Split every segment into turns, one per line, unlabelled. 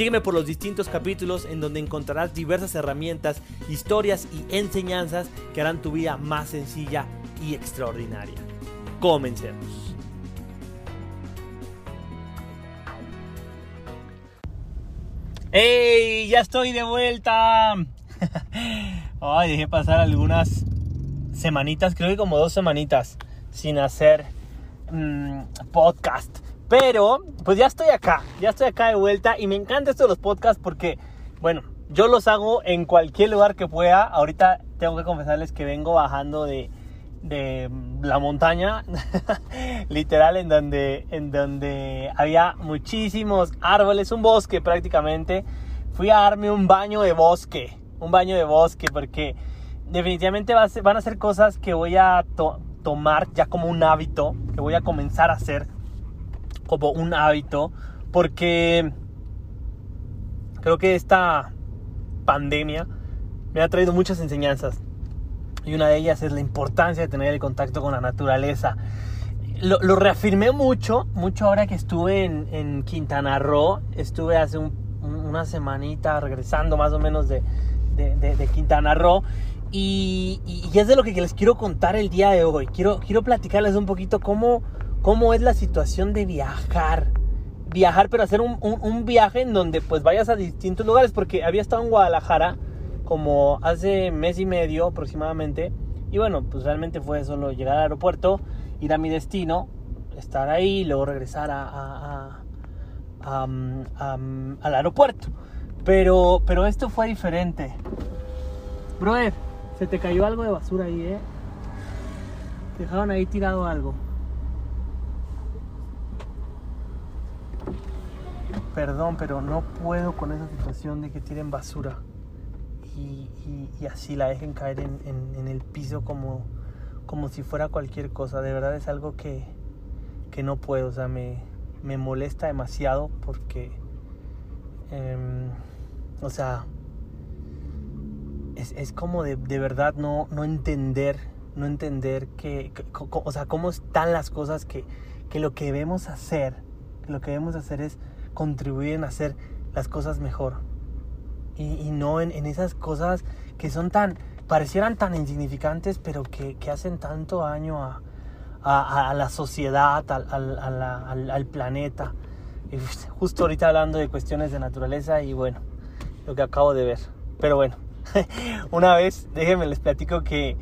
Sígueme por los distintos capítulos en donde encontrarás diversas herramientas, historias y enseñanzas que harán tu vida más sencilla y extraordinaria. Comencemos. ¡Hey! Ya estoy de vuelta. Ay, dejé pasar algunas semanitas, creo que como dos semanitas, sin hacer mmm, podcast. Pero, pues ya estoy acá, ya estoy acá de vuelta y me encanta esto de los podcasts porque, bueno, yo los hago en cualquier lugar que pueda. Ahorita tengo que confesarles que vengo bajando de, de la montaña, literal, en donde, en donde había muchísimos árboles, un bosque prácticamente. Fui a darme un baño de bosque, un baño de bosque, porque definitivamente van a ser cosas que voy a tomar ya como un hábito, que voy a comenzar a hacer como un hábito, porque creo que esta pandemia me ha traído muchas enseñanzas. Y una de ellas es la importancia de tener el contacto con la naturaleza. Lo, reafirmé mucho, mucho ahora que estuve en, Quintana Roo. Estuve hace una semanita regresando más o menos de, de, Quintana Roo. Y, y, es de lo que les quiero contar el día de hoy. Quiero, quiero platicarles un poquito cómo, cómo es la situación de viajar. Viajar, pero hacer un, viaje en donde pues vayas a distintos lugares, porque había estado en Guadalajara como hace mes y medio aproximadamente. Y bueno, pues realmente fue solo llegar al aeropuerto, ir a mi destino, estar ahí y luego regresar a, al aeropuerto. Pero, pero esto fue diferente. Brother, se te cayó algo de basura ahí, ¿eh? Dejaron ahí tirado algo. Perdón, pero no puedo con esa situación de que tiren basura y, así la dejen caer en, el piso como, como si fuera cualquier cosa. De verdad es algo que, no puedo, o sea, me, molesta demasiado porque, em, o sea, es, como de, verdad no, no entender, no entender que, o sea, cómo están las cosas que, que lo que debemos hacer, que lo que debemos hacer es contribuyen a hacer las cosas mejor. Y, no en, esas cosas que son tan, parecieran tan insignificantes, pero que, hacen tanto daño a, a, la sociedad, al, al, planeta. justo ahorita hablando de cuestiones de naturaleza y bueno, lo que acabo de ver. Pero bueno, una vez, déjenme les platico que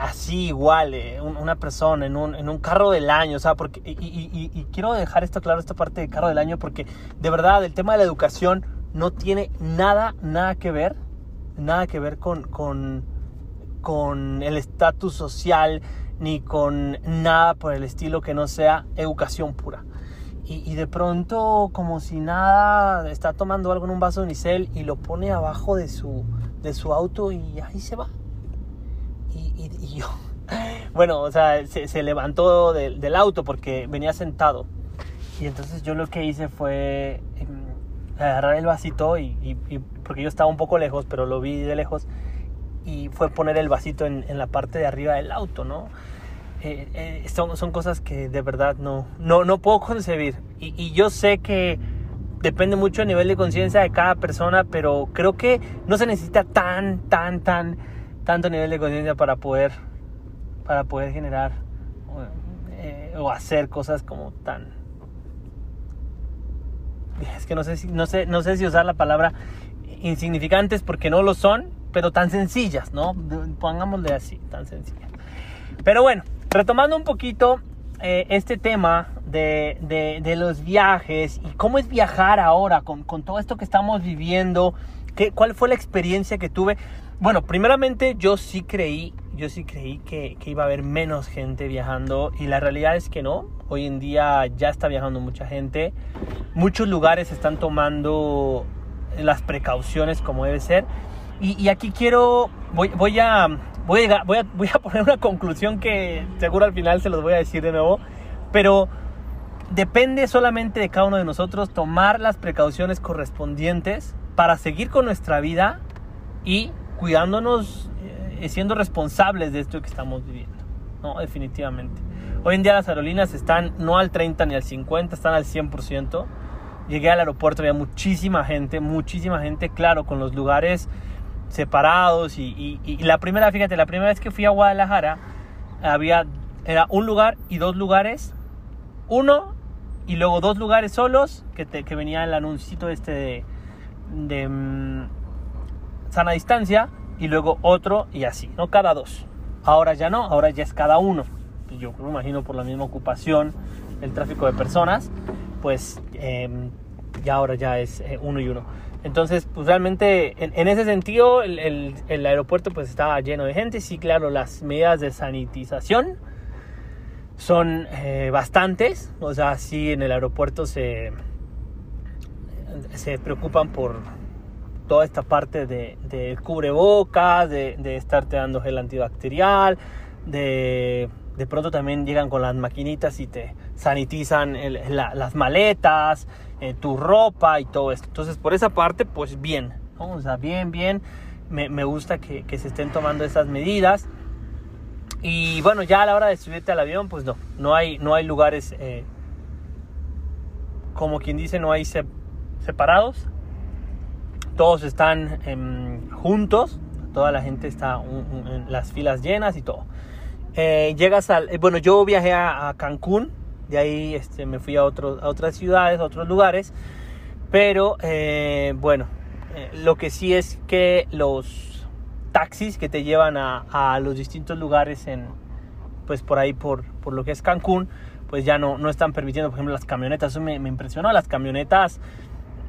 así igual, eh, una persona en un, en un, carro del año, o sea, porque, y, quiero dejar esto claro, esta parte de carro del año, porque de verdad el tema de la educación no tiene nada, nada que ver, nada que ver con, con, con el estatus social, ni con nada por el estilo que no sea educación pura. Y, de pronto, como si nada, está tomando algo en un vaso de unicel y lo pone abajo de su, de su auto y ahí se va y, yo, bueno, o sea, se, levantó del auto porque venía sentado. Y entonces yo lo que hice fue em, agarrar el vasito y, porque yo estaba un poco lejos, pero lo vi de lejos y fue poner el vasito en, la parte de arriba del auto, ¿no? Eh, eh, son, son cosas que de verdad no, no, no puedo concebir. Y, y yo sé que depende mucho del nivel de conciencia de cada persona, pero creo que no se necesita tan, tan, tan tanto nivel de conciencia para poder, para poder generar eh, o hacer cosas como tan... Es que no sé, si, no, sé, no sé si usar la palabra insignificantes porque no lo son, pero tan sencillas, ¿no? Pongámosle así, tan sencillas. Pero bueno, retomando un poquito eh, este tema de, de, de, los viajes y cómo es viajar ahora con, con todo esto que estamos viviendo, ¿qué, ¿cuál fue la experiencia que tuve? Bueno, primeramente yo sí creí, yo sí creí que, iba a haber menos gente viajando y la realidad es que no. Hoy en día ya está viajando mucha gente. Muchos lugares están tomando las precauciones como debe ser. Y, aquí quiero, voy, voy, a, voy, a, voy, a, voy a poner una conclusión que seguro al final se los voy a decir de nuevo, pero depende solamente de cada uno de nosotros tomar las precauciones correspondientes para seguir con nuestra vida y cuidándonos, y eh, siendo responsables de esto que estamos viviendo. No, definitivamente. Hoy en día las aerolíneas están no al 30 ni al 50, están al 100%. Llegué al aeropuerto, había muchísima gente, muchísima gente, claro, con los lugares separados. Y, la primera, fíjate, la primera vez que fui a Guadalajara, había, era un lugar y dos lugares. Uno y luego dos lugares solos, que, que venía el anuncito este de, de mm, sana distancia. Y luego otro y así, ¿no? Cada dos. Ahora ya no, ahora ya es cada uno yo me imagino por la misma ocupación, el tráfico de personas, pues em, ya ahora ya es eh, uno y uno. Entonces, pues realmente en, ese sentido el, el, aeropuerto pues estaba lleno de gente. Sí, claro, las medidas de sanitización son eh, bastantes. O sea, sí en el aeropuerto se, se preocupan por toda esta parte de, de cubrebocas, de, de estarte dando gel antibacterial, de de pronto también llegan con las maquinitas y te sanitizan las maletas, eh, tu ropa y todo esto. Entonces, por esa parte, pues bien, o sea, bien, bien. Me, gusta que, se estén tomando esas medidas. Y bueno, ya a la hora de subirte al avión, pues no, no hay, no hay lugares, eh, como quien dice, no hay separados. Todos están em, juntos, toda la gente está en las filas llenas y todo. Eh, llegas al, eh, bueno, yo viajé a, Cancún, de ahí este, me fui a, a otras ciudades, a otros lugares, pero eh, bueno, lo que sí es que los taxis que te llevan a, los distintos lugares en, pues por ahí, por, por, lo que es Cancún, pues ya no, no están permitiendo, por ejemplo, las camionetas, eso me, me impresionó, las camionetas,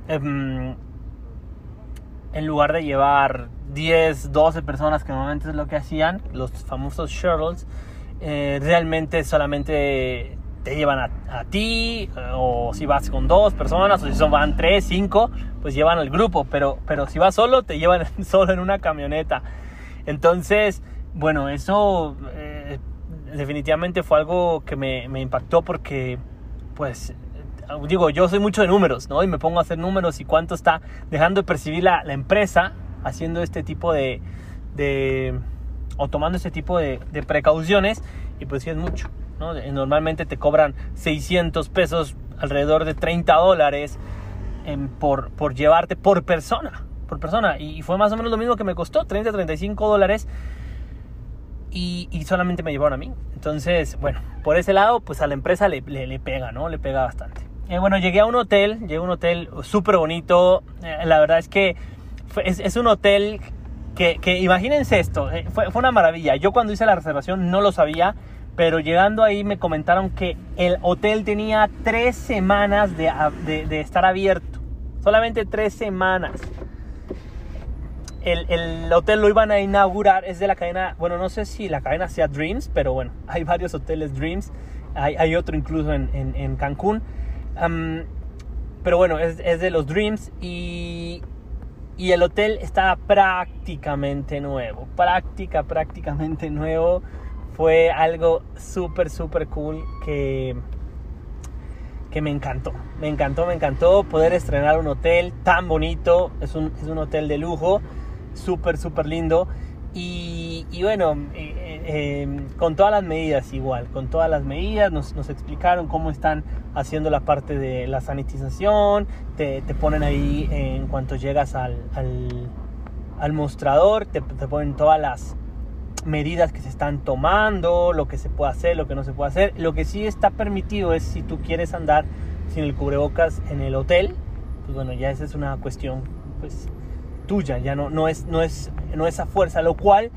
em, en lugar de llevar 10, 12 personas, que normalmente es lo que hacían, los famosos shuttles, eh, realmente solamente te llevan a, ti, o si vas con dos personas, o si son van tres, cinco, pues llevan al grupo, pero, pero si vas solo, te llevan solo en una camioneta. Entonces, bueno, eso eh, definitivamente fue algo que me, me impactó porque, pues, digo, yo soy mucho de números, ¿no? Y me pongo a hacer números y cuánto está dejando de percibir la, la empresa haciendo este tipo de, de o tomando este tipo de, de, precauciones y pues sí es mucho, ¿no? Normalmente te cobran 600 pesos, alrededor de 30 dólares por, por llevarte por persona, por persona. Y fue más o menos lo mismo que me costó, 30, 35 dólares. Y, y, solamente me llevaron a mí. Entonces, bueno, por ese lado, pues a la empresa le, le, pega, ¿no? Le pega bastante. Eh, bueno, llegué a un hotel, llegué a un hotel súper bonito. Eh, la verdad es que es, un hotel que, imagínense esto, eh, fue, una maravilla. Yo cuando hice la reservación no lo sabía, pero llegando ahí me comentaron que el hotel tenía tres semanas de, estar abierto. Solamente tres semanas. El, hotel lo iban a inaugurar, es de la cadena, bueno, no sé si la cadena sea Dreams, pero bueno, hay varios hoteles Dreams, hay, otro incluso en, Cancún. Pero bueno, es, es, de los Dreams y y el hotel estaba prácticamente nuevo, práctica, prácticamente nuevo. Fue algo súper, súper cool que, que me encantó. Me encantó, me encantó poder estrenar un hotel tan bonito. Es un, es un hotel de lujo, súper, súper lindo. Y, y bueno, eh, em, con todas las medidas igual, con todas las medidas nos, explicaron cómo están haciendo la parte de la sanitización, te, ponen ahí en cuanto llegas al mostrador, te, te, ponen todas las medidas que se están tomando, lo que se puede hacer, lo que no se puede hacer. Lo que sí está permitido es si tú quieres andar sin el cubrebocas en el hotel, pues bueno, ya esa es una cuestión pues tuya, ya no, no, es, no, es, no es a fuerza, lo cual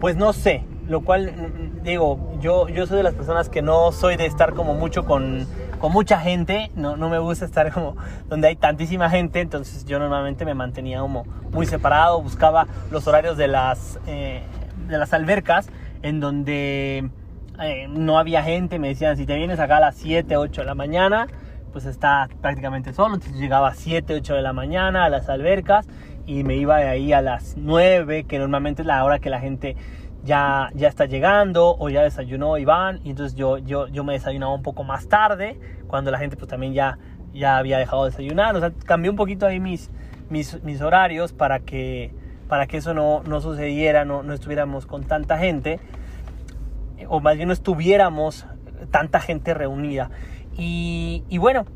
pues no sé, lo cual digo, yo, yo soy de las personas que no soy de estar como mucho con, con mucha gente, no, no, me gusta estar como donde hay tantísima gente, entonces yo normalmente me mantenía como muy separado, buscaba los horarios de las, eh, de las albercas en donde eh, no había gente, me decían si te vienes acá a las 7, 8 de la mañana, pues está prácticamente solo, entonces llegaba a 7, 8 de la mañana a las albercas y me iba de ahí a las 9, que normalmente es la hora que la gente ya, ya está llegando o ya desayunó y van, y entonces yo, yo, yo me desayunaba un poco más tarde, cuando la gente pues también ya, ya había dejado de desayunar, o sea, cambié un poquito ahí mis, mis, mis horarios para que, para que eso no, no sucediera, no, no estuviéramos con tanta gente, o más bien no estuviéramos tanta gente reunida. Y, y bueno,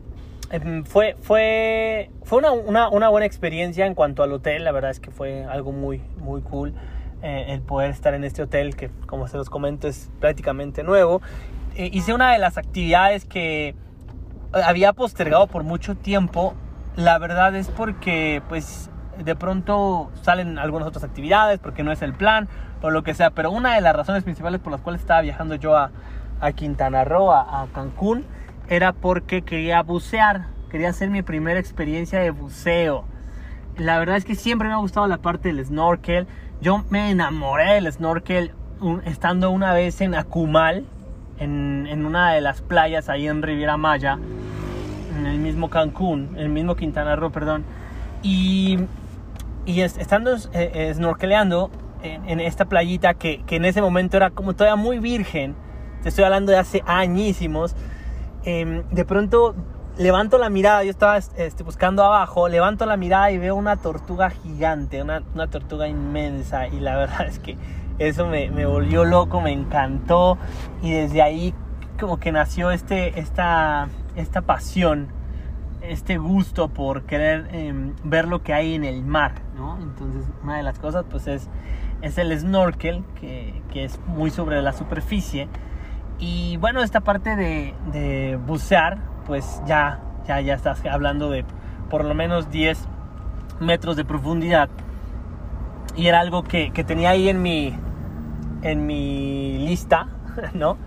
em, fue, fue, fue una, una, una, buena experiencia en cuanto al hotel, la verdad es que fue algo muy, muy cool. Eh, el poder estar en este hotel que como se los comento es prácticamente nuevo. Eh, hice una de las actividades que había postergado por mucho tiempo. La verdad es porque pues de pronto salen algunas otras actividades porque no es el plan o lo que sea. Pero una de las razones principales por las cuales estaba viajando yo a, a Quintana Roo, a, a Cancún, era porque quería bucear. Quería hacer mi primera experiencia de buceo. La verdad es que siempre me ha gustado la parte del snorkel. Yo me enamoré del snorkel estando una vez en Akumal, en, una de las playas ahí en Riviera Maya, en el mismo Cancún, en el mismo Quintana Roo, perdón. Y, estando eh, eh, snorkeleando en, esta playita que, que, en ese momento era como todavía muy virgen, te estoy hablando de hace añísimos, eh, de pronto levanto la mirada, yo estaba este, buscando abajo, levanto la mirada y veo una tortuga gigante, una, tortuga inmensa y la verdad es que eso me, volvió loco, me encantó y desde ahí como que nació este, esta, esta pasión, este gusto por querer eh, ver lo que hay en el mar, ¿no? Entonces una de las cosas pues es, es el snorkel, que, que es muy sobre la superficie. Y bueno, esta parte de bucear, pues ya, ya, ya estás hablando de por lo menos 10 metros de profundidad. Y era algo que, que tenía ahí en mi, en mi lista, ¿no?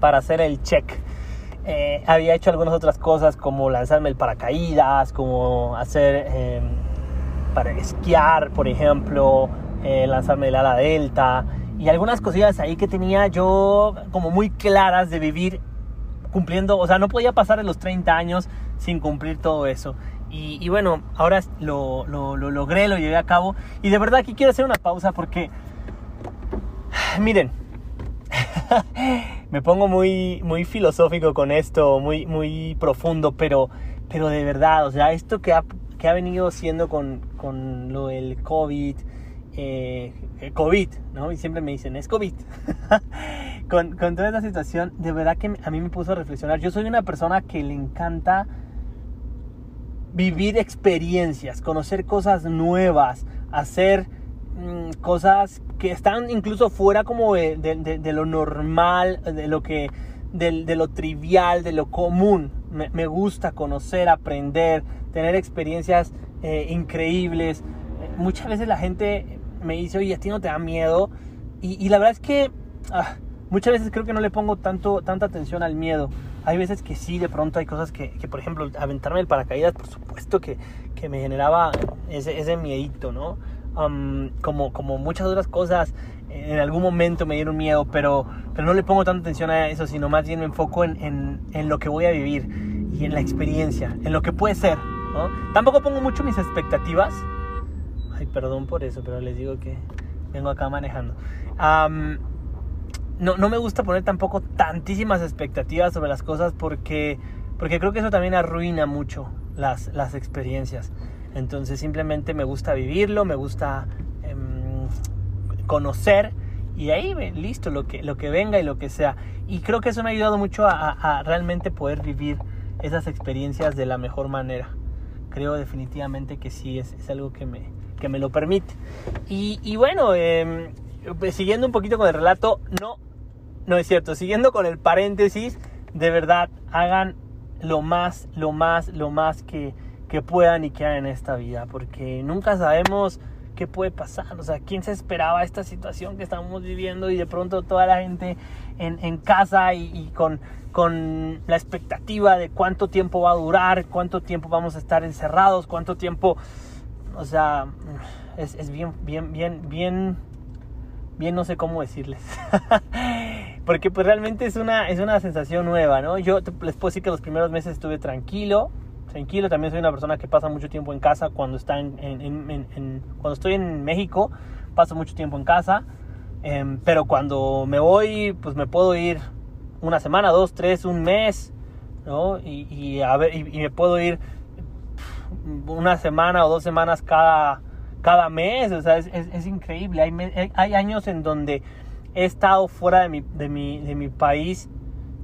Para hacer el check. Eh, había hecho algunas otras cosas como lanzarme el paracaídas, como hacer eh, para esquiar, por ejemplo, eh, lanzarme el ala delta y algunas cosillas ahí que tenía yo como muy claras de vivir cumpliendo, o sea, no podía pasar de los 30 años sin cumplir todo eso. Y, bueno, ahora lo, lo, lo, logré, lo llevé a cabo. Y de verdad aquí quiero hacer una pausa porque, miren, me pongo muy, muy filosófico con esto, muy, muy profundo, pero, pero de verdad, o sea, esto que ha, que ha venido siendo con, con lo del COVID, eh, COVID, ¿no? Y siempre me dicen, es COVID. con, toda esta situación, de verdad que a mí me puso a reflexionar. Yo soy una persona que le encanta vivir experiencias, conocer cosas nuevas, hacer mmm, cosas que están incluso fuera como de, lo normal, de lo que... De, lo trivial, de lo común. Me, me, gusta conocer, aprender, tener experiencias eh, increíbles. Muchas veces la gente me dice, oye, a ti no te da miedo. Y, la verdad es que ah, muchas veces creo que no le pongo tanto, tanta atención al miedo. Hay veces que sí, de pronto hay cosas que, que por ejemplo, aventarme el paracaídas, por supuesto que, que me generaba ese, ese miedito, ¿no? Um, como, como muchas otras cosas, en algún momento me dieron miedo, pero, pero no le pongo tanta atención a eso, sino más bien me enfoco en, en, en lo que voy a vivir y en la experiencia, en lo que puede ser, ¿no? Tampoco pongo mucho mis expectativas, Ay, perdón por eso, pero les digo que vengo acá manejando. Um, no, no, me gusta poner tampoco tantísimas expectativas sobre las cosas porque, porque creo que eso también arruina mucho las, las experiencias. Entonces simplemente me gusta vivirlo, me gusta eh, conocer y ahí listo, lo que, lo que venga y lo que sea. Y creo que eso me ha ayudado mucho a, a, a realmente poder vivir esas experiencias de la mejor manera. Creo definitivamente que sí, es, es algo que me, que me lo permite. Y, bueno, eh, siguiendo un poquito con el relato, no, no es cierto, siguiendo con el paréntesis, de verdad, hagan lo más, lo más, lo más que, que puedan y que hagan en esta vida, porque nunca sabemos qué puede pasar. O sea, ¿quién se esperaba esta situación que estamos viviendo y de pronto toda la gente en, en casa y, y, con, con la expectativa de cuánto tiempo va a durar, cuánto tiempo vamos a estar encerrados, cuánto tiempo o sea, es, bien, bien, bien, bien, bien, no sé cómo decirles. porque pues realmente es una, es una sensación nueva, ¿no? Yo les puedo decir que los primeros meses estuve tranquilo, tranquilo, también soy una persona que pasa mucho tiempo en casa cuando, está en, cuando estoy en México, paso mucho tiempo en casa, em, pero cuando me voy, pues me puedo ir una semana, dos, tres, un mes, ¿no? Y, a ver, y, me puedo ir una semana o dos semanas cada, cada mes, o sea, es, increíble. Hay, hay, años en donde he estado fuera de mi, de mi, de mi país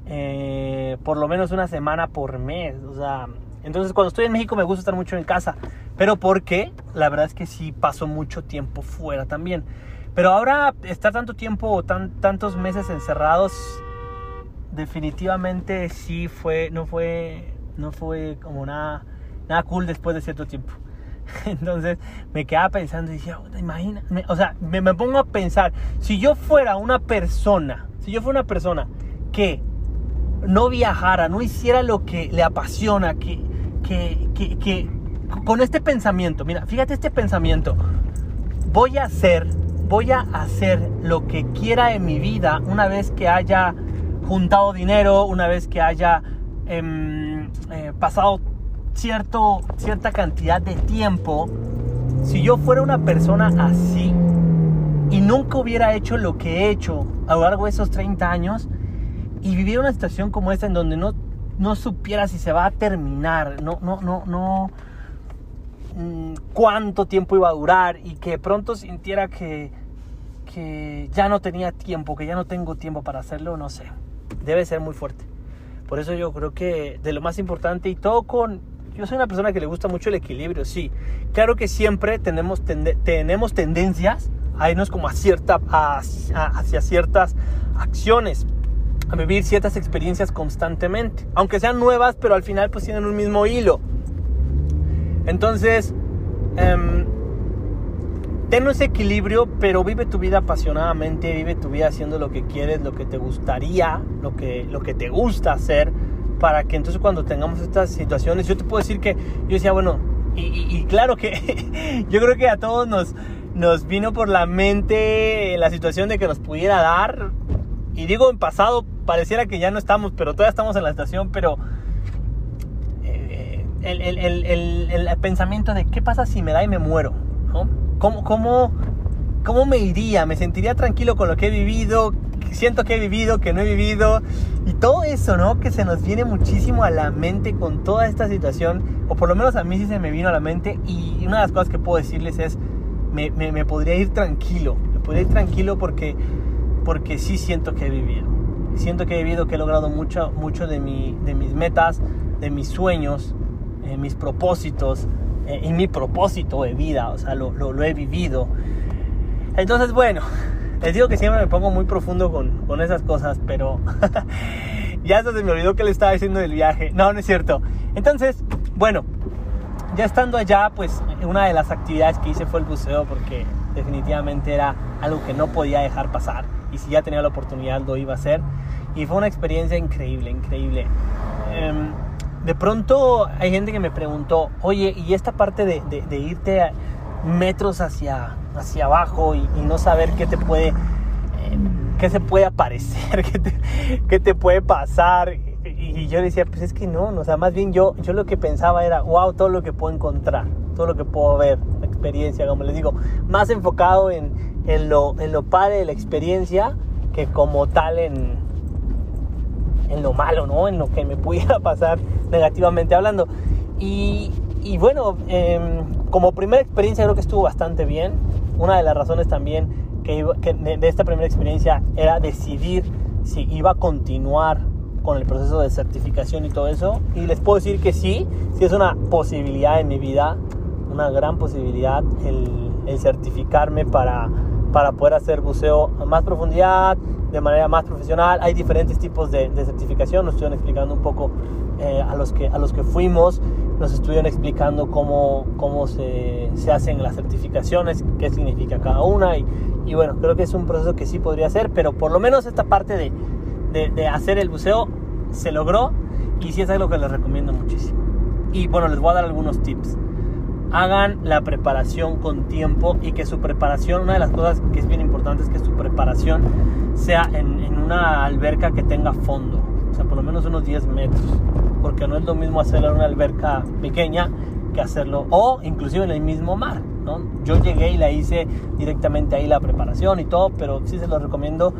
eh, por lo menos una semana por mes, o sea, entonces cuando estoy en México me gusta estar mucho en casa, pero porque la verdad es que sí paso mucho tiempo fuera también. Pero ahora estar tanto tiempo, tan, tantos meses encerrados, definitivamente sí fue, no fue, no fue como nada, nada cool después de cierto tiempo. Entonces me quedaba pensando y decía, imagina, o sea, me, me, pongo a pensar, si yo fuera una persona, si yo fuera una persona que no viajara, no hiciera lo que le apasiona, que, que, que, con este pensamiento, mira, fíjate este pensamiento, voy a hacer, voy a hacer lo que quiera en mi vida una vez que haya juntado dinero, una vez que haya em, eh, pasado cierto, cierta cantidad de tiempo, si yo fuera una persona así y nunca hubiera hecho lo que he hecho a lo largo de esos 30 años y viviera una situación como esta en donde no, no supiera si se va a terminar, no, no, no, no, mm, cuánto tiempo iba a durar y que pronto sintiera que, que ya no tenía tiempo, que ya no tengo tiempo para hacerlo, no sé debe ser muy fuerte. Por eso yo creo que de lo más importante y todo con... Yo soy una persona que le gusta mucho el equilibrio, sí. Claro que siempre tenemos, tenemos tendencias a irnos como hacia ciertas acciones, a vivir ciertas experiencias constantemente. Aunque sean nuevas, pero al final pues tienen un mismo hilo. Entonces, eh, ten ese equilibrio, pero vive tu vida apasionadamente, vive tu vida haciendo lo que quieres, lo que te gustaría, lo que, lo que te gusta hacer, para que entonces cuando tengamos estas situaciones, yo te puedo decir que yo decía, bueno, y, claro que yo creo que a todos nos, nos vino por la mente la situación de que nos pudiera dar, y digo en pasado, pareciera que ya no estamos, pero todavía estamos en la estación, pero... Eh, el, el, el, el pensamiento de qué pasa si me da y me muero, ¿no? ¿Cómo, cómo, cómo me iría? ¿Me sentiría tranquilo con lo que he vivido? Siento que he vivido, que no he vivido. Y todo eso, ¿no? Que se nos viene muchísimo a la mente con toda esta situación. O por lo menos a mí sí se me vino a la mente. Y una de las cosas que puedo decirles es, me, me, podría ir tranquilo. Me podría ir tranquilo porque, porque sí siento que he vivido. Siento que he vivido, que he logrado mucho, mucho de, mi, de mis metas, de mis sueños, eh, mis propósitos eh, y mi propósito de vida, o sea, lo, lo, he vivido. Entonces, bueno, les digo que siempre me pongo muy profundo con, con esas cosas, pero ya se me olvidó que le estaba diciendo del viaje. No, no es cierto. Entonces, bueno, ya estando allá, pues una de las actividades que hice fue el buceo porque definitivamente era algo que no podía dejar pasar y si ya tenía la oportunidad lo iba a hacer y fue una experiencia increíble, increíble. Em, de pronto hay gente que me preguntó, oye, ¿y esta parte de, de, irte metros hacia, hacia abajo y, no saber qué te puede, eh, qué se puede aparecer, qué te, qué te puede pasar? Y, yo decía, pues es que no, o sea, más bien yo, yo lo que pensaba era, wow, todo lo que puedo encontrar, todo lo que puedo ver, la experiencia, como les digo, más enfocado en, en, lo, en lo padre de la experiencia que como tal en, en lo malo, ¿no? En lo que me pudiera pasar negativamente hablando. Y, y bueno, em, como primera experiencia creo que estuvo bastante bien. Una de las razones también que, de, esta primera experiencia era decidir si iba a continuar con el proceso de certificación y todo eso. Y les puedo decir que sí, sí es una posibilidad en mi vida, una gran posibilidad el, el certificarme para, para poder hacer buceo a más profundidad, de manera más profesional. Hay diferentes tipos de, certificación, nos estuvieron explicando un poco eh, a, los que, a los que fuimos, nos estuvieron explicando cómo, cómo se, se hacen las certificaciones, qué significa cada una y, y, bueno, creo que es un proceso que sí podría ser, pero por lo menos esta parte de, de, de hacer el buceo se logró y sí es algo que les recomiendo muchísimo. Y bueno, les voy a dar algunos tips. Hagan la preparación con tiempo y que su preparación, una de las cosas que es bien importante es que su preparación sea en, en una alberca que tenga fondo, o sea, por lo menos unos 10 metros, porque no es lo mismo hacerlo en una alberca pequeña que hacerlo, o inclusive en el mismo mar. ¿no? Yo llegué y la hice directamente ahí la preparación y todo, pero sí se lo recomiendo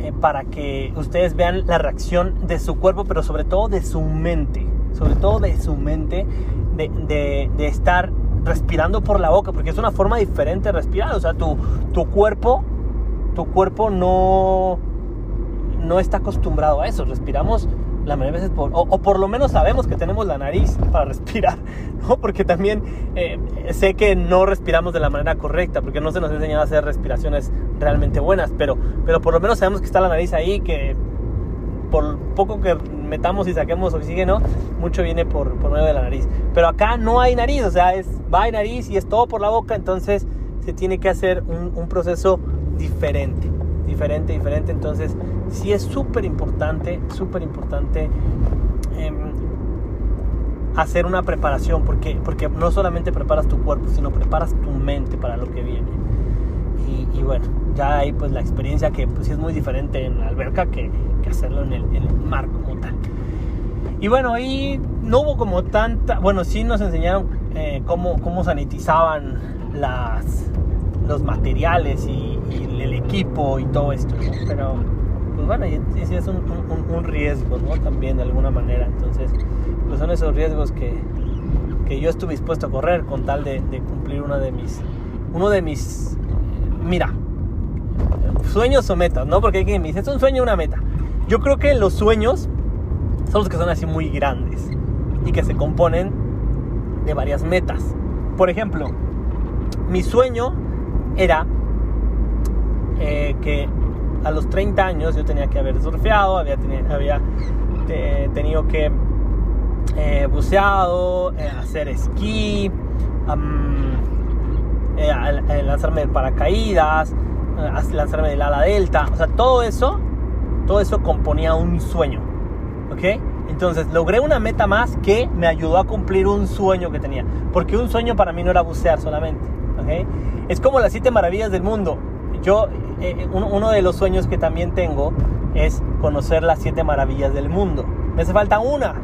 eh, para que ustedes vean la reacción de su cuerpo, pero sobre todo de su mente, sobre todo de su mente, de, de, de estar respirando por la boca, porque es una forma diferente de respirar, o sea, tu, tu cuerpo, tu cuerpo no, no está acostumbrado a eso, respiramos la mayoría de veces por, o, por lo menos sabemos que tenemos la nariz para respirar, ¿no? Porque también eh, sé que no respiramos de la manera correcta, porque no se nos ha enseñado a hacer respiraciones realmente buenas, pero, pero por lo menos sabemos que está la nariz ahí, que por poco que metamos y saquemos oxígeno, mucho viene por, por medio de la nariz. Pero acá no hay nariz, o sea, es, va hay nariz y es todo por la boca, entonces se tiene que hacer un, un proceso diferente, diferente, diferente. Entonces, sí es súper importante, súper importante eh, hacer una preparación, porque, porque no solamente preparas tu cuerpo, sino preparas tu mente para lo que viene. Y, y bueno, ya hay pues la experiencia que pues sí es muy diferente en la alberca que, que hacerlo en el, mar como tal. Y bueno, ahí no hubo como tanta, bueno, sí nos enseñaron eh, cómo, cómo sanitizaban las, los materiales y, el equipo y todo esto, pero pues bueno, sí es un, riesgo, ¿no? También de alguna manera, entonces, pues son esos riesgos que, que yo estuve dispuesto a correr con tal de, de cumplir uno de mis, uno de mis, mira, sueños o metas, ¿no? Porque hay quien me dice, es un sueño o una meta. Yo creo que los sueños son los que son así muy grandes y que se componen de varias metas. Por ejemplo, mi sueño era eh, que a los 30 años yo tenía que haber surfeado, había, teni había te tenido que eh, buceado, eh, hacer esquí, um, lanzarme de paracaídas, lanzarme del ala delta, o sea, todo eso, todo eso componía un sueño, ¿ok? Entonces logré una meta más que me ayudó a cumplir un sueño que tenía, porque un sueño para mí no era bucear solamente, ¿ok? Es como las siete maravillas del mundo. Yo, eh, uno de los sueños que también tengo es conocer las siete maravillas del mundo. Me hace falta una,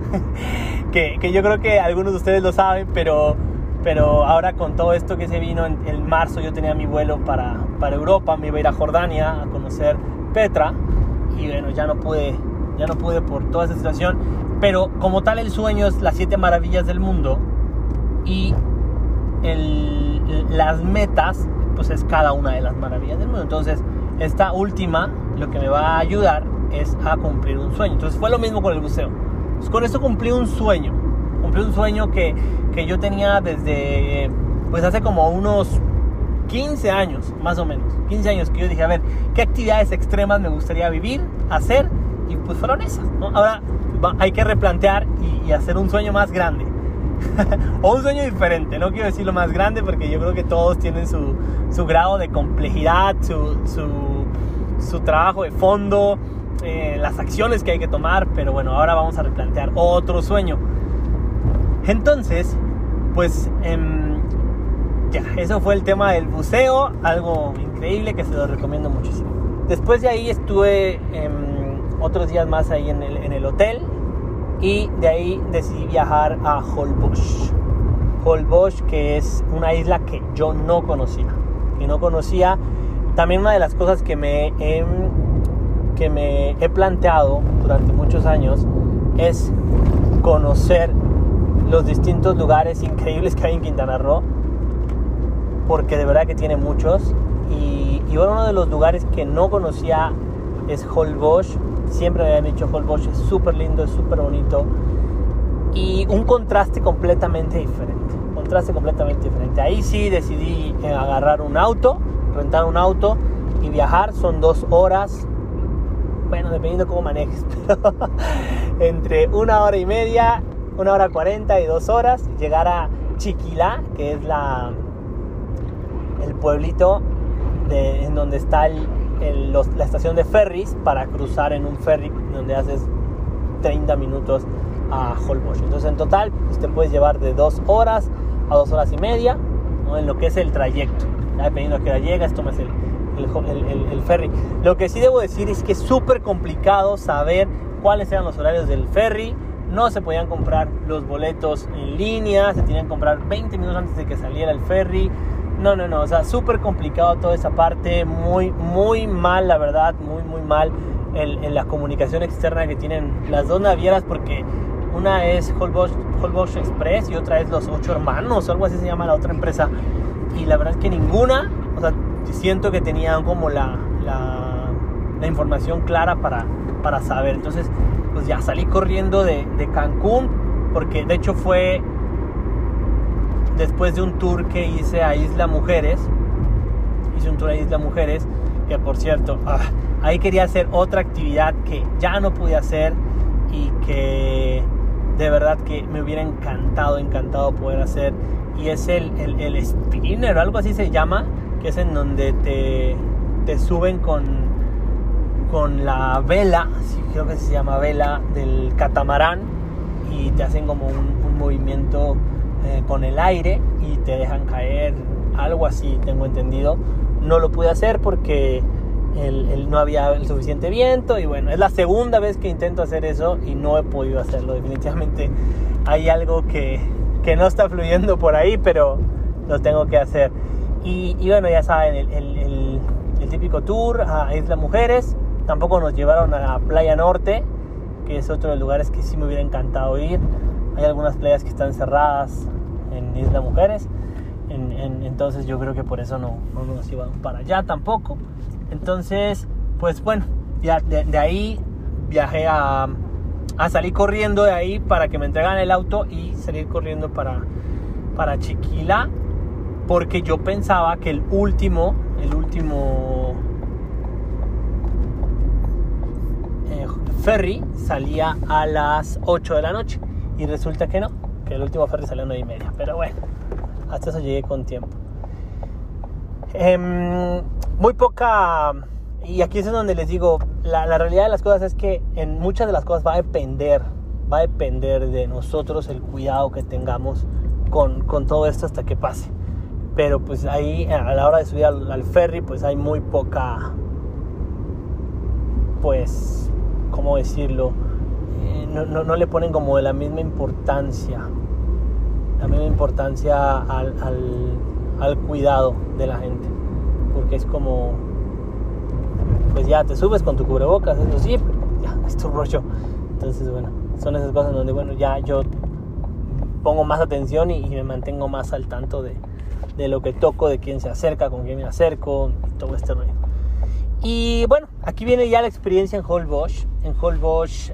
que, que, yo creo que algunos de ustedes lo saben, pero, pero ahora con todo esto que se vino en, en marzo, yo tenía mi vuelo para, para Europa, me iba a ir a Jordania a conocer Petra, y bueno, ya no pude, ya no pude por toda esa situación, pero como tal el sueño es las siete maravillas del mundo, y el, las metas pues es cada una de las maravillas del mundo. Entonces, esta última lo que me va a ayudar es a cumplir un sueño. Entonces, fue lo mismo con el buceo. Pues con esto cumplí un sueño. Cumplí un sueño que, que yo tenía desde, pues hace como unos 15 años, más o menos. 15 años que yo dije, a ver, ¿qué actividades extremas me gustaría vivir, hacer? Y pues fueron esas. ¿no? Ahora hay que replantear y, hacer un sueño más grande. o un sueño diferente, no quiero decir lo más grande porque yo creo que todos tienen su, su grado de complejidad, su, su, su trabajo de fondo, eh, las acciones que hay que tomar, pero bueno, ahora vamos a replantear otro sueño. Entonces, pues eh, ya, eso fue el tema del buceo, algo increíble que se lo recomiendo muchísimo. Después de ahí estuve eh, otros días más ahí en el, hotel, y de ahí decidí viajar a Holbox. Holbox, que es una isla que yo no conocía, que no conocía. También una de las cosas que me que me he planteado durante muchos años es conocer los distintos lugares increíbles que hay en Quintana Roo, porque de verdad que tiene muchos. Y, y uno de los lugares que no conocía es Holbox Siempre me habían dicho Holbox es súper lindo, es súper bonito. Y un contraste completamente diferente. Contraste completamente diferente. Ahí sí decidí eh, agarrar un auto, rentar un auto y viajar. Son dos horas. Bueno, dependiendo cómo manejes. Pero entre una hora y media, una hora cuarenta y dos horas. Llegar a Chiquilá, que es la, el pueblito de, en donde está la estación de ferries para cruzar en un ferry donde haces 30 minutos a Holbox. Entonces en total pues, te puedes llevar de 2 horas a dos horas y media, en lo que es el trayecto. Ya dependiendo a qué hora llegas, tomas el, el, ferry. Lo que sí debo decir es que es súper complicado saber cuáles eran los horarios del ferry. No se podían comprar los boletos en línea, se tenían que comprar 20 minutos antes de que saliera el ferry. No, no, no, o sea, súper complicado toda esa parte, muy, muy mal, la verdad, muy, muy mal en, la comunicación externa que tienen las dos navieras, porque una es Holbox, Express y otra es Los Ocho Hermanos, algo así se llama la otra empresa. Y la verdad es que ninguna, o sea, siento que tenían como la, la, información clara para, para saber. Entonces, pues ya salí corriendo de, de Cancún, porque de hecho fue después de un tour que hice a Isla Mujeres, hice un tour a Isla Mujeres, que por cierto, ah, ahí quería hacer otra actividad que ya no pude hacer y que de verdad que me hubiera encantado, encantado poder hacer. Y es el, el, el spinner, algo así se llama, que es en donde te, te suben con, con la vela, creo que se llama vela del catamarán, y te hacen como un, un movimiento eh, con el aire y te dejan caer, algo así tengo entendido. No lo pude hacer porque el, no había el suficiente viento y bueno, es la segunda vez que intento hacer eso y no he podido hacerlo. Definitivamente hay algo que, que no está fluyendo por ahí, pero lo tengo que hacer. Y, y bueno, ya saben, el, el, el, típico tour a Isla Mujeres. Tampoco nos llevaron a Playa Norte, que es otro de los lugares que sí me hubiera encantado ir. Hay algunas playas que están cerradas en Isla Mujeres. entonces yo creo que por eso no, no nos iban para allá tampoco. Entonces, pues bueno, ya de, ahí viajé a, a, salir corriendo de ahí para que me entregaran el auto y salir corriendo para, para Chiquila. Porque yo pensaba que el último, el último eh, ferry salía a las 8 de la noche. Y resulta que no, que el último ferry salió a 9 y media. Pero bueno, hasta eso llegué con tiempo. Em, muy poca... Y aquí es donde les digo, la, realidad de las cosas es que en muchas de las cosas va a depender, va a depender de nosotros el cuidado que tengamos con, con todo esto hasta que pase. Pero pues ahí a la hora de subir al, ferry pues hay muy poca, pues, ¿cómo decirlo? No, no, le ponen como de la misma importancia, la misma importancia al, al, cuidado de la gente. Porque es como, pues ya te subes con tu cubrebocas, eso sí, ya, es tu rollo. Entonces, bueno, son esas cosas donde, bueno, ya yo pongo más atención y, me mantengo más al tanto de, de, lo que toco, de quién se acerca, con quién me acerco y todo este rollo. Y bueno, aquí viene ya la experiencia en Holbox. En Holbox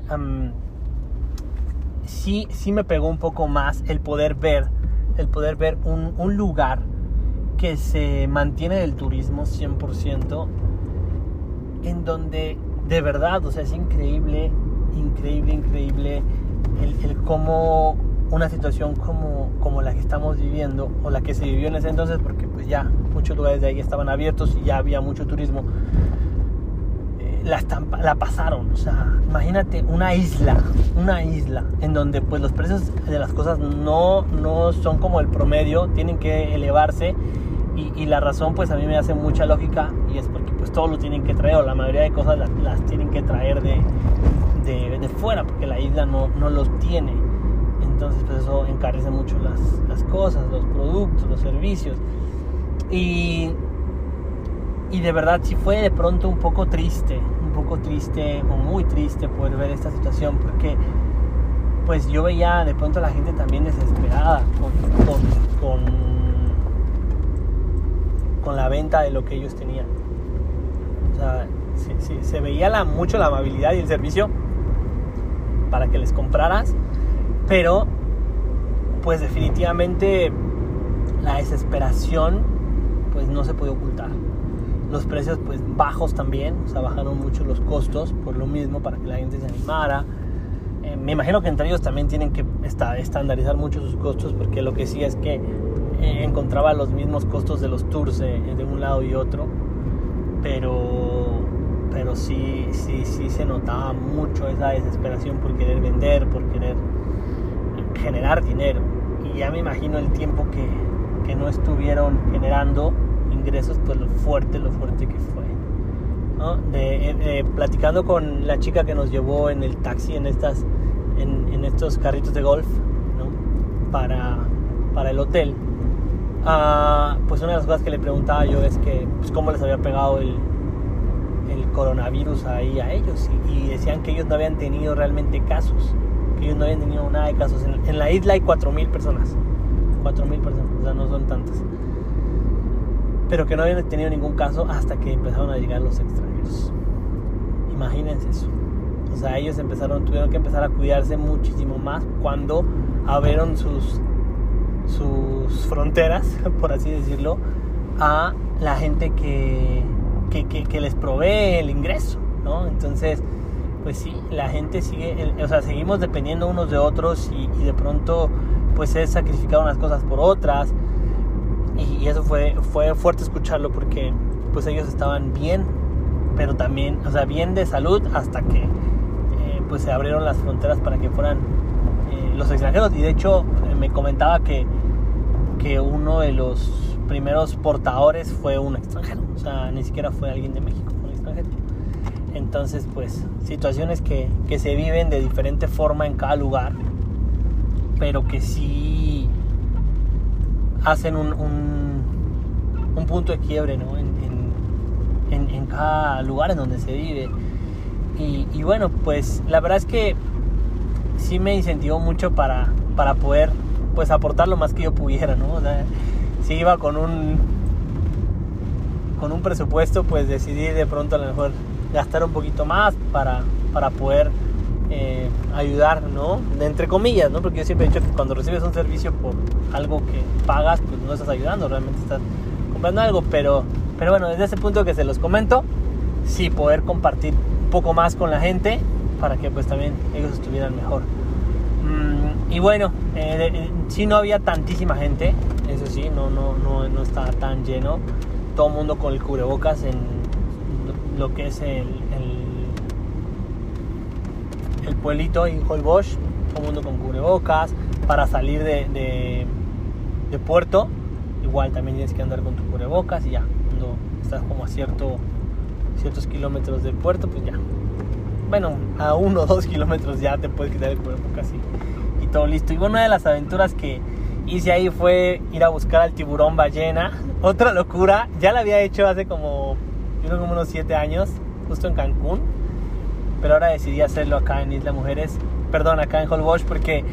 sí, sí me pegó un poco más el poder ver, el poder ver un, un lugar que se mantiene del turismo 100%, en donde de verdad, o sea, es increíble, increíble, increíble el cómo una situación como, como la que estamos viviendo o la que se vivió en ese entonces, porque pues ya muchos lugares de ahí estaban abiertos y ya había mucho turismo, la, la pasaron. O sea, imagínate una isla, una isla en donde pues los precios de las cosas no, no son como el promedio, tienen que elevarse. Y, la razón pues a mí me hace mucha lógica y es porque pues todo lo tienen que traer o la mayoría de cosas las, tienen que traer de, de, de, fuera porque la isla no, no los tiene. Entonces pues eso encarece mucho las, cosas, los productos, los servicios. Y, y de verdad sí fue de pronto un poco triste, poco triste o muy triste poder ver esta situación porque pues yo veía de pronto a la gente también desesperada con, con, con, la venta de lo que ellos tenían. O sea, se, veía la, mucho la amabilidad y el servicio para que les compraras, pero pues definitivamente la desesperación pues no se puede ocultar los precios pues bajos también, o sea, bajaron mucho los costos por lo mismo para que la gente se animara. Eh, me imagino que entre ellos también tienen que estandarizar mucho sus costos porque lo que sí es que eh, encontraba los mismos costos de los tours de, un lado y otro, pero, pero sí, sí, sí se notaba mucho esa desesperación por querer vender, por querer generar dinero. ya me imagino el tiempo que, que no estuvieron generando ingresos, pues lo fuerte, lo fuerte que fue. ¿no? De, de- platicando con la chica que nos llevó en el taxi en estas en, estos carritos de golf ¿no? para, para el hotel ah, pues una de las cosas que le preguntaba yo es que pues, cómo les había pegado el, el coronavirus ahí a ellos y, y decían que ellos no habían tenido realmente casos que ellos no habían tenido nada de casos en, en la isla hay 4.000 personas 4.000 personas o sea no son tantas pero que no habían tenido ningún caso hasta que empezaron a llegar los extranjeros. Imagínense eso. O sea, ellos empezaron, tuvieron que empezar a cuidarse muchísimo más cuando abrieron sus, sus fronteras, por así decirlo, a la gente que, que, que- que les provee el ingreso, ¿no? Entonces, pues sí, la gente sigue, o sea, seguimos dependiendo unos de otros y, de pronto, pues se sacrificaron unas cosas por otras y, eso fue, fue fuerte escucharlo porque pues ellos estaban bien, pero también, o sea, bien de salud hasta que eh, pues se abrieron las fronteras para que fueran eh, los extranjeros. Y de hecho eh, me comentaba que, que uno de los primeros portadores fue un extranjero, o sea, ni siquiera fue alguien de México. Entonces, pues, situaciones que, que se viven de diferente forma en cada lugar, pero que sí hacen un, un, un punto de quiebre ¿no? en, en, cada lugar en donde se vive. Y, bueno, pues la verdad es que sí me incentivó mucho para, para poder pues aportar lo más que yo pudiera, ¿no? Si iba con un con un presupuesto, pues decidí de pronto a lo mejor gastar un poquito más para, para poder eh, ayudar, ¿no? Entre comillas, ¿no? Porque yo siempre he dicho que cuando recibes un servicio por algo que pagas, pues no estás ayudando, realmente estás comprando algo, pero, pero bueno, desde ese punto que se los comento, sí poder compartir un poco más con la gente para que pues también ellos estuvieran mejor. Mm, y bueno, eh, eh, sí no había tantísima gente, eso sí, no, no, no, no estaba tan lleno. Todo el mundo con el cubrebocas en lo que es el, el, el pueblito en Holbox, todo mundo con cubrebocas. Para salir de, de, puerto, igual también tienes que andar con tu cubrebocas y ya, cuando estás como a cierto, ciertos kilómetros del puerto, pues ya. Bueno, a uno o dos kilómetros ya te puedes quitar el cubrebocas y, y todo listo. Y bueno, una de las aventuras que hice ahí fue ir a buscar al tiburón ballena. Otra locura, ya la había hecho hace como, como unos 7 años, justo en Cancún. Pero ahora decidí hacerlo acá en Isla Mujeres, perdón, acá en Holbox porque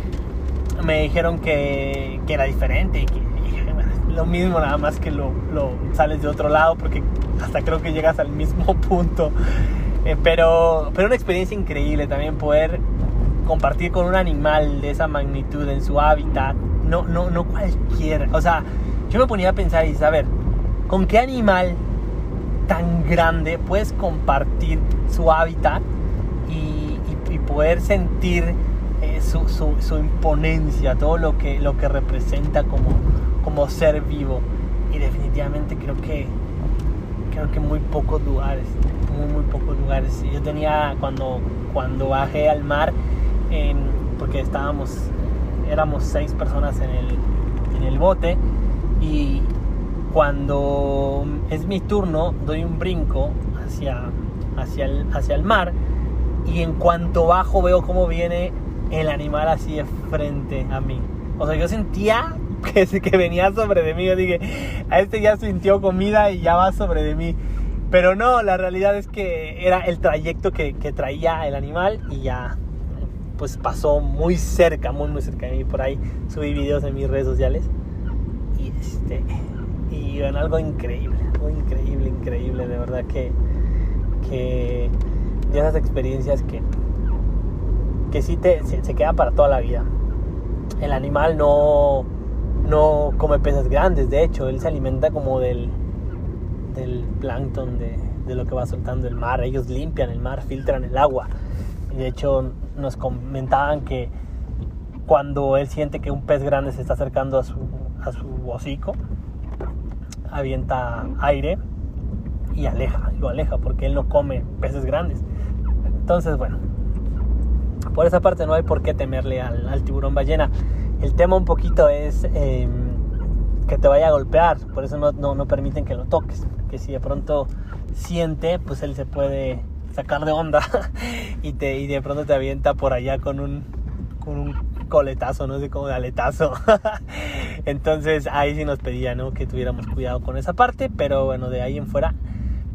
me dijeron que, que era diferente y que lo mismo, nada más que lo, lo sales de otro lado porque hasta creo que llegas al mismo punto. Eh, pero, pero una experiencia increíble también poder compartir con un animal de esa magnitud en su hábitat. No, no, no cualquiera. O sea, yo me ponía a pensar y a ¿con qué animal tan grande puedes compartir su hábitat y, y- y poder sentir eh, su, su- su imponencia, todo lo que, lo que representa como, como ser vivo? Y definitivamente creo que creo que muy pocos lugares, muy muy pocos lugares. Yo tenía cuando cuando bajé al mar, em, porque estábamos, éramos seis personas en el, en el bote y cuando es mi turno doy un brinco hacia hacia el, hacia el mar y en cuanto bajo veo cómo viene el animal así de frente a mí. O sea, yo sentía que, que venía sobre de mí. Yo dije, a este ya sintió comida y ya va sobre de mí. Pero no, la realidad es que era el trayecto que, que traía el animal y ya pues pasó muy cerca, muy muy cerca de mí. Por ahí subí videos en mis redes sociales. Y este y bueno, algo increíble, algo increíble, increíble, de verdad que, que de esas experiencias que, que sí te, se, se queda para toda la vida. El animal no, no come peces grandes, de hecho, él se alimenta como del, del plancton de, de lo que va soltando el mar. Ellos limpian el mar, filtran el agua. Y de hecho, nos comentaban que cuando él siente que un pez grande se está acercando a su, a su hocico, avienta aire y aleja, lo aleja porque él no come peces grandes. Entonces, bueno, por esa parte no hay por qué temerle al, tiburón ballena. El tema un poquito es em, que te vaya a golpear, por eso no, no, no permiten que lo toques, que si de pronto siente, pues él se puede sacar de onda y, te, y de pronto te avienta por allá con un, con un coletazo, no sé cómo de aletazo. Entonces ahí sí nos pedía ¿no? que tuviéramos cuidado con esa parte, pero bueno, de ahí en fuera,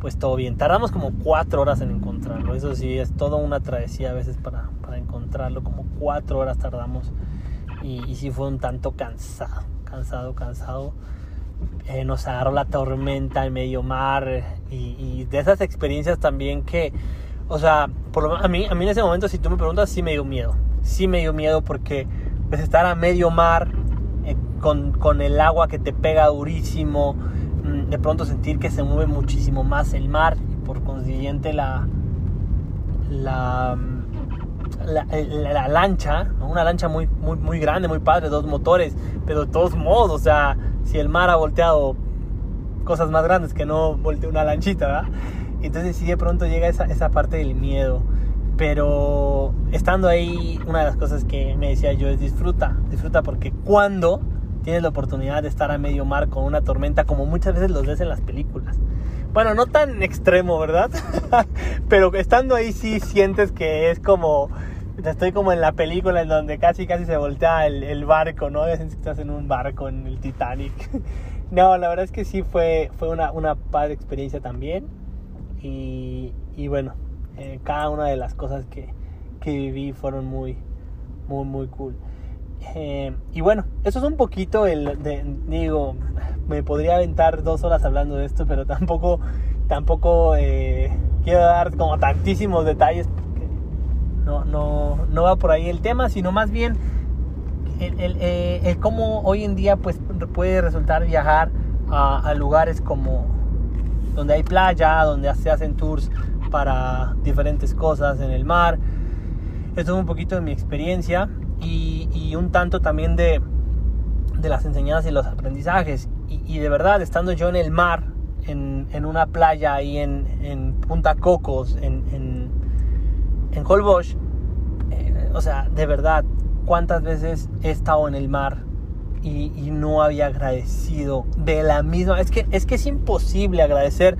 pues todo bien. Tardamos como cuatro horas en encontrarlo, eso sí, es toda una travesía a veces para, para encontrarlo, como cuatro horas tardamos y, y sí fue un tanto cansado, cansado, cansado. Eh, nos agarró la tormenta en medio mar y, y, de esas experiencias también que, o sea, por lo, a, mí, a mí en ese momento, si tú me preguntas, sí me dio miedo. Sí me dio miedo porque pues, estar a medio mar eh, con, con, el agua que te pega durísimo, mm, de pronto sentir que se mueve muchísimo más el mar y por consiguiente la, la, la, la, la lancha, una lancha muy, muy, muy grande, muy padre, dos motores, pero de todos modos, o sea, si el mar ha volteado cosas más grandes que no voltea una lanchita. Entonces sí de pronto llega esa, esa parte del miedo. Pero estando ahí, una de las cosas que me decía yo es disfruta, disfruta porque cuando tienes la oportunidad de estar a medio mar con una tormenta, como muchas veces los ves en las películas. Bueno, no tan extremo, ¿verdad? Pero estando ahí sí sientes que es como, estoy como en la película en donde casi casi se voltea el, el barco, ¿no? Estás en un barco, en el Titanic. No, la verdad es que sí fue, fue una, una padre experiencia también. Y, y bueno, eh, cada una de las cosas que, que, viví fueron muy, muy, muy cool. Eh, y bueno, eso es un poquito el, de, digo, me podría aventar dos horas hablando de esto, pero tampoco, tampoco eh, quiero dar como tantísimos detalles porque no, no, no va por ahí el tema, sino más bien el, el, el, cómo hoy en día pues puede resultar viajar a, lugares como donde hay playa, donde se hacen tours para diferentes cosas en el mar. Esto es un poquito de mi experiencia y, un tanto también de, de, las enseñanzas y los aprendizajes. Y, y, de verdad, estando yo en el mar, en, en una playa ahí en, en Punta Cocos, en, en, en Holbox, eh, o sea, de verdad, cuántas veces he estado en el mar y, y, no había agradecido de la misma es que es que es imposible agradecer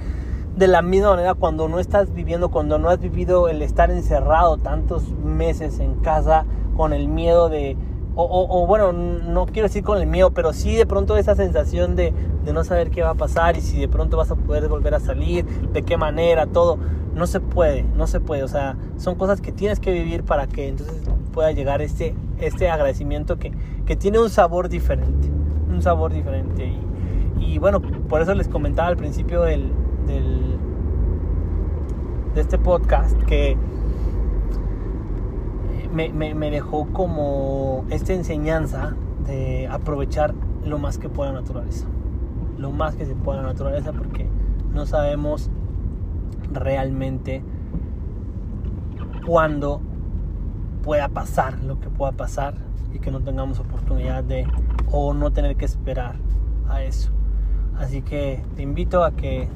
de la misma manera cuando no estás viviendo cuando no has vivido el estar encerrado tantos meses en casa con el miedo de o, bueno no quiero decir con el miedo pero sí de pronto esa sensación de, de no saber qué va a pasar y si de pronto vas a poder volver a salir de qué manera todo no se puede no se puede o sea son cosas que tienes que vivir para que entonces pueda llegar este, este agradecimiento que, que tiene un sabor diferente, un sabor diferente. Y, y, bueno, por eso les comentaba al principio del, de este podcast que me, me, me dejó como esta enseñanza de aprovechar lo más que pueda la naturaleza, lo más que se pueda la naturaleza porque no sabemos realmente cuándo pueda pasar lo que pueda pasar y que no tengamos oportunidad de o no tener que esperar a eso. Así que te invito a que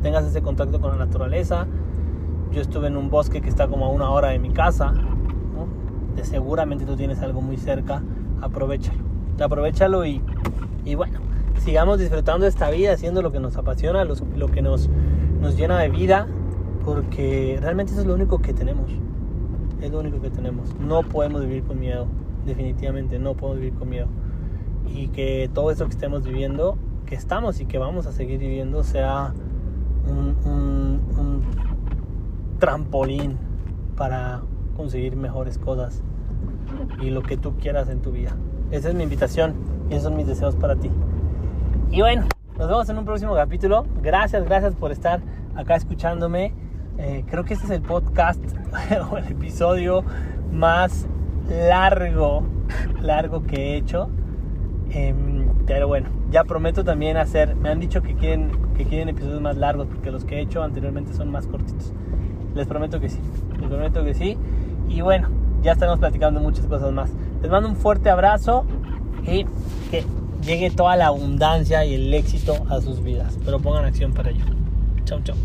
tengas ese contacto con la naturaleza. Yo estuve en un bosque que está como a una hora de mi casa. seguramente tú tienes algo muy cerca. Aprovechalo. Aprovechalo y, y bueno, sigamos disfrutando esta vida, haciendo lo que nos apasiona, lo, lo que nos, nos llena de vida, porque realmente eso es lo único que tenemos es lo único que tenemos. No podemos vivir con miedo, definitivamente no podemos vivir con miedo. Y que todo eso que estemos viviendo, que estamos y que vamos a seguir viviendo, sea un trampolín para conseguir mejores cosas y lo que tú quieras en tu vida. Esa es mi invitación y esos son mis deseos para ti. Y bueno, nos vemos en un próximo capítulo. Gracias, gracias por estar acá escuchándome. Eh, creo que este es el podcast o el episodio más largo, largo que he hecho. Eh, pero bueno, ya prometo también hacer. Me han dicho que quieren, que quieren episodios más largos porque los que he hecho anteriormente son más cortitos. Les prometo que sí, les prometo que sí. Y bueno, ya estamos platicando muchas cosas más. Les mando un fuerte abrazo y que llegue toda la abundancia y el éxito a sus vidas. Pero pongan acción para ello. Chau, chau.